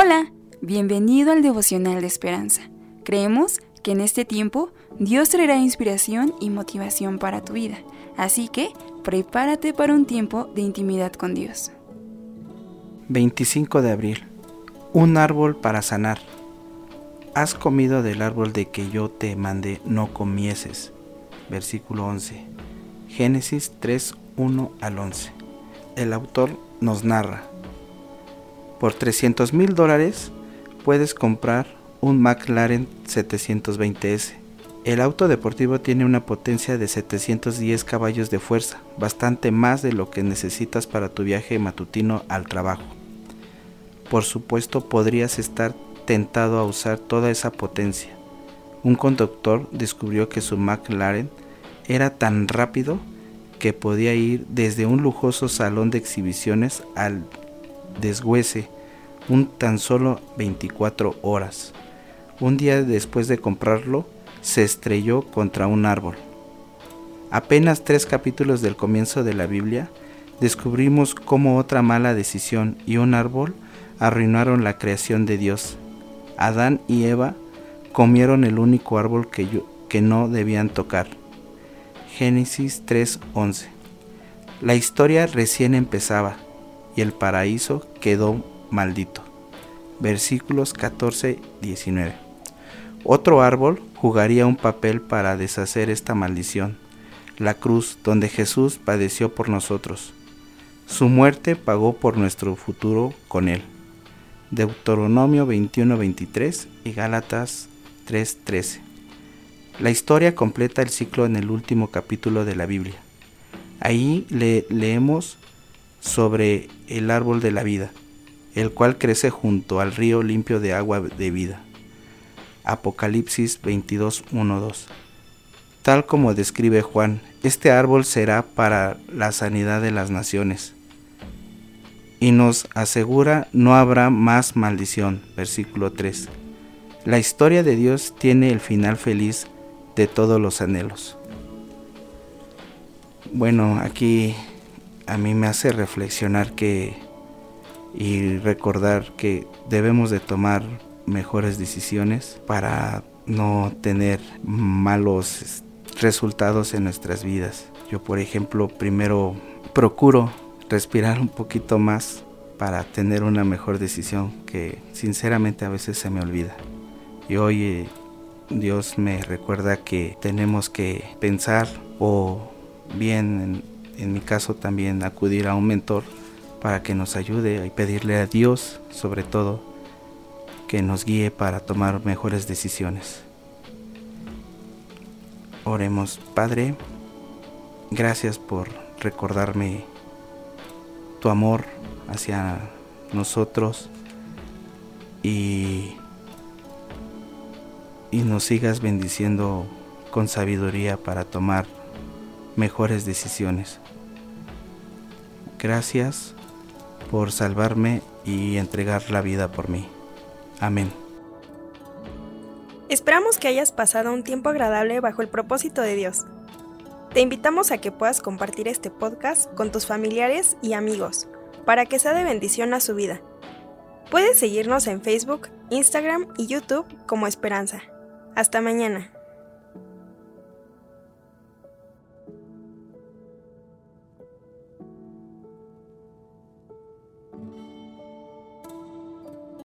Hola, bienvenido al devocional de esperanza. Creemos que en este tiempo Dios traerá inspiración y motivación para tu vida, así que prepárate para un tiempo de intimidad con Dios. 25 de abril. Un árbol para sanar. Has comido del árbol de que yo te mandé no comieses. Versículo 11. Génesis 3, 1 al 11. El autor nos narra. Por 300 mil dólares puedes comprar un McLaren 720S. El auto deportivo tiene una potencia de 710 caballos de fuerza, bastante más de lo que necesitas para tu viaje matutino al trabajo. Por supuesto podrías estar tentado a usar toda esa potencia. Un conductor descubrió que su McLaren era tan rápido que podía ir desde un lujoso salón de exhibiciones al deshuese un tan solo 24 horas. Un día después de comprarlo, se estrelló contra un árbol. Apenas tres capítulos del comienzo de la Biblia, descubrimos cómo otra mala decisión y un árbol arruinaron la creación de Dios. Adán y Eva comieron el único árbol que, que no debían tocar. Génesis 3:11 La historia recién empezaba y el paraíso quedó maldito. Versículos 14-19. Otro árbol jugaría un papel para deshacer esta maldición, la cruz donde Jesús padeció por nosotros. Su muerte pagó por nuestro futuro con él. Deuteronomio 21-23 y Gálatas 3:13. La historia completa el ciclo en el último capítulo de la Biblia. Ahí le leemos sobre el árbol de la vida el cual crece junto al río limpio de agua de vida. Apocalipsis 22, 2. Tal como describe Juan, este árbol será para la sanidad de las naciones. Y nos asegura no habrá más maldición. Versículo 3. La historia de Dios tiene el final feliz de todos los anhelos. Bueno, aquí a mí me hace reflexionar que y recordar que debemos de tomar mejores decisiones para no tener malos resultados en nuestras vidas. Yo por ejemplo primero procuro respirar un poquito más para tener una mejor decisión que sinceramente a veces se me olvida. Y hoy eh, Dios me recuerda que tenemos que pensar o bien en, en mi caso también acudir a un mentor para que nos ayude y pedirle a Dios sobre todo que nos guíe para tomar mejores decisiones. Oremos, Padre, gracias por recordarme tu amor hacia nosotros y, y nos sigas bendiciendo con sabiduría para tomar mejores decisiones. Gracias por salvarme y entregar la vida por mí. Amén. Esperamos que hayas pasado un tiempo agradable bajo el propósito de Dios. Te invitamos a que puedas compartir este podcast con tus familiares y amigos para que sea de bendición a su vida. Puedes seguirnos en Facebook, Instagram y YouTube como Esperanza. Hasta mañana.